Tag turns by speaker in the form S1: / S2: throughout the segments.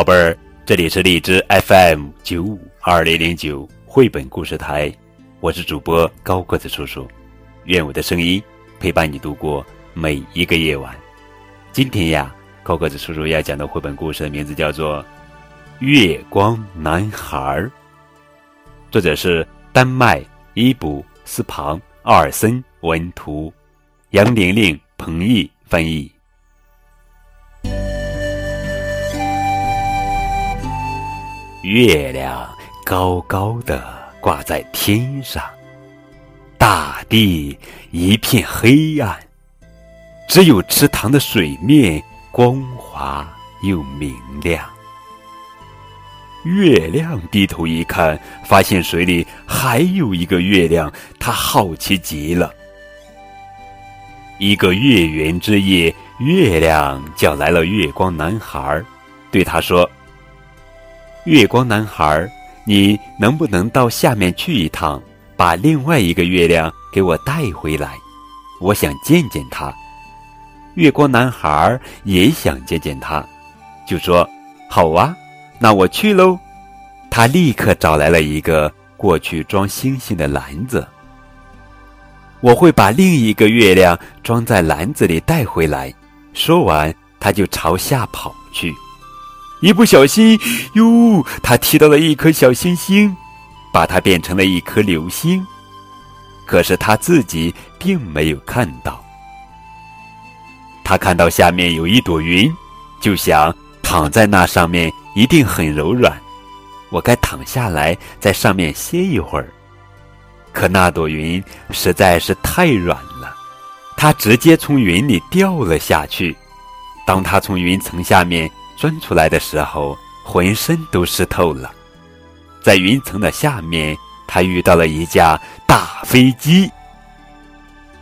S1: 宝贝儿，这里是荔枝 FM 九五二零零九绘本故事台，我是主播高个子叔叔，愿我的声音陪伴你度过每一个夜晚。今天呀，高个子叔叔要讲的绘本故事的名字叫做《月光男孩》，作者是丹麦伊卜斯庞奥尔森文图，杨玲玲、彭毅翻译。月亮高高的挂在天上，大地一片黑暗，只有池塘的水面光滑又明亮。月亮低头一看，发现水里还有一个月亮，他好奇极了。一个月圆之夜，月亮叫来了月光男孩，对他说。月光男孩，你能不能到下面去一趟，把另外一个月亮给我带回来？我想见见他。月光男孩也想见见他，就说：“好啊，那我去喽。”他立刻找来了一个过去装星星的篮子。我会把另一个月亮装在篮子里带回来。说完，他就朝下跑去。一不小心，哟，他踢到了一颗小星星，把它变成了一颗流星。可是他自己并没有看到。他看到下面有一朵云，就想躺在那上面一定很柔软，我该躺下来在上面歇一会儿。可那朵云实在是太软了，他直接从云里掉了下去。当他从云层下面。钻出来的时候，浑身都湿透了。在云层的下面，他遇到了一架大飞机。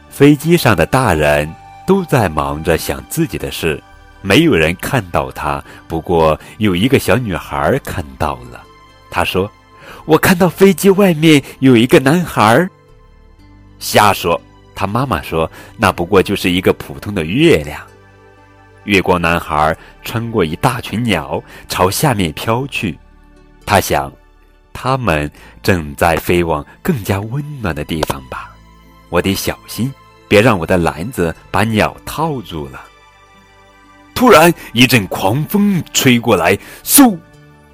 S1: 飞机上的大人都在忙着想自己的事，没有人看到他。不过有一个小女孩看到了，她说：“我看到飞机外面有一个男孩。”瞎说！他妈妈说：“那不过就是一个普通的月亮。”月光男孩穿过一大群鸟，朝下面飘去。他想，他们正在飞往更加温暖的地方吧。我得小心，别让我的篮子把鸟套住了。突然，一阵狂风吹过来，嗖，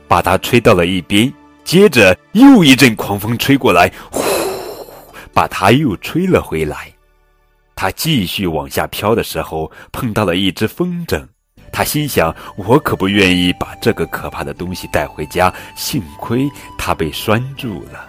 S1: 把他吹到了一边。接着，又一阵狂风吹过来，呼，把他又吹了回来。他继续往下飘的时候，碰到了一只风筝。他心想：“我可不愿意把这个可怕的东西带回家。”幸亏他被拴住了。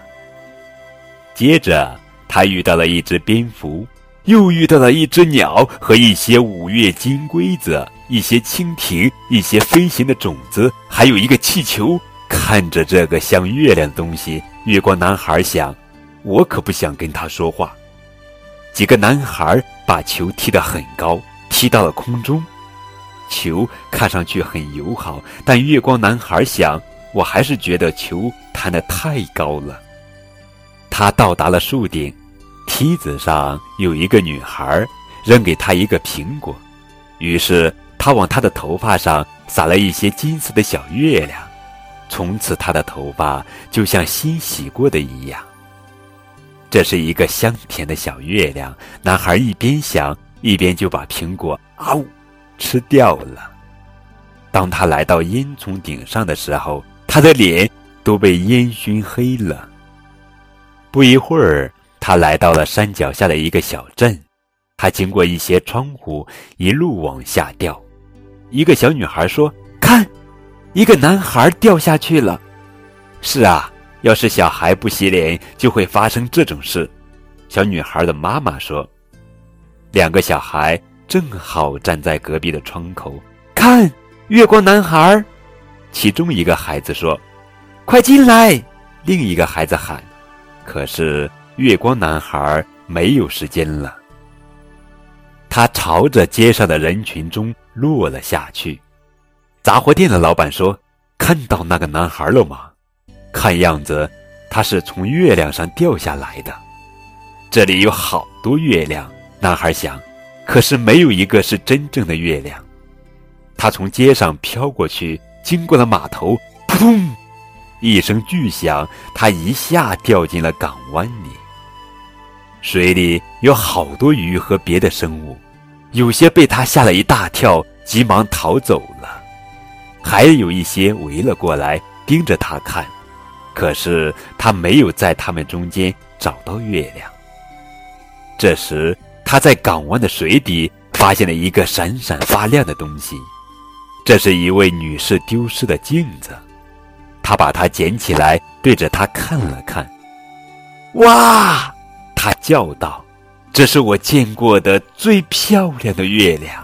S1: 接着，他遇到了一只蝙蝠，又遇到了一只鸟和一些五月金龟子、一些蜻蜓、一些飞行的种子，还有一个气球。看着这个像月亮的东西，月光男孩想：“我可不想跟他说话。”几个男孩把球踢得很高，踢到了空中。球看上去很友好，但月光男孩想，我还是觉得球弹得太高了。他到达了树顶，梯子上有一个女孩扔给他一个苹果，于是他往她的头发上撒了一些金色的小月亮，从此她的头发就像新洗过的一样。这是一个香甜的小月亮。男孩一边想，一边就把苹果啊呜吃掉了。当他来到烟囱顶上的时候，他的脸都被烟熏黑了。不一会儿，他来到了山脚下的一个小镇。他经过一些窗户，一路往下掉。一个小女孩说：“看，一个男孩掉下去了。”是啊。要是小孩不洗脸，就会发生这种事。小女孩的妈妈说：“两个小孩正好站在隔壁的窗口，看月光男孩。”其中一个孩子说：“快进来！”另一个孩子喊。可是月光男孩没有时间了，他朝着街上的人群中落了下去。杂货店的老板说：“看到那个男孩了吗？”看样子，他是从月亮上掉下来的。这里有好多月亮，男孩想，可是没有一个是真正的月亮。他从街上飘过去，经过了码头，扑通，一声巨响，他一下掉进了港湾里。水里有好多鱼和别的生物，有些被他吓了一大跳，急忙逃走了；还有一些围了过来，盯着他看。可是他没有在他们中间找到月亮。这时，他在港湾的水底发现了一个闪闪发亮的东西，这是一位女士丢失的镜子。他把它捡起来，对着它看了看。哇！他叫道：“这是我见过的最漂亮的月亮，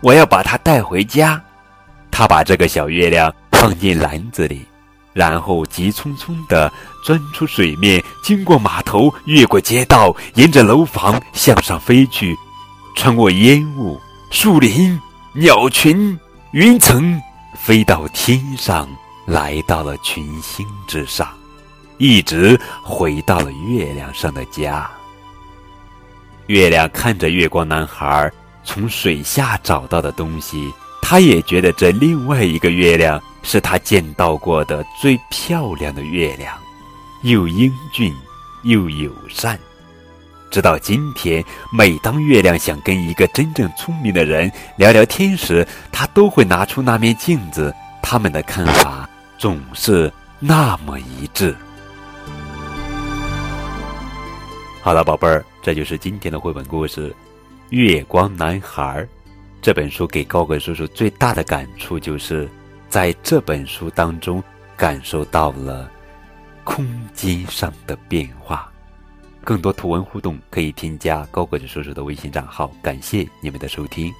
S1: 我要把它带回家。”他把这个小月亮放进篮子里。然后急匆匆地钻出水面，经过码头，越过街道，沿着楼房向上飞去，穿过烟雾、树林、鸟群、云层，飞到天上，来到了群星之上，一直回到了月亮上的家。月亮看着月光男孩从水下找到的东西，他也觉得这另外一个月亮。是他见到过的最漂亮的月亮，又英俊又友善。直到今天，每当月亮想跟一个真正聪明的人聊聊天时，他都会拿出那面镜子。他们的看法总是那么一致。好了，宝贝儿，这就是今天的绘本故事《月光男孩》。这本书给高贵叔叔最大的感触就是。在这本书当中，感受到了空间上的变化。更多图文互动，可以添加高个子叔叔的微信账号。感谢你们的收听。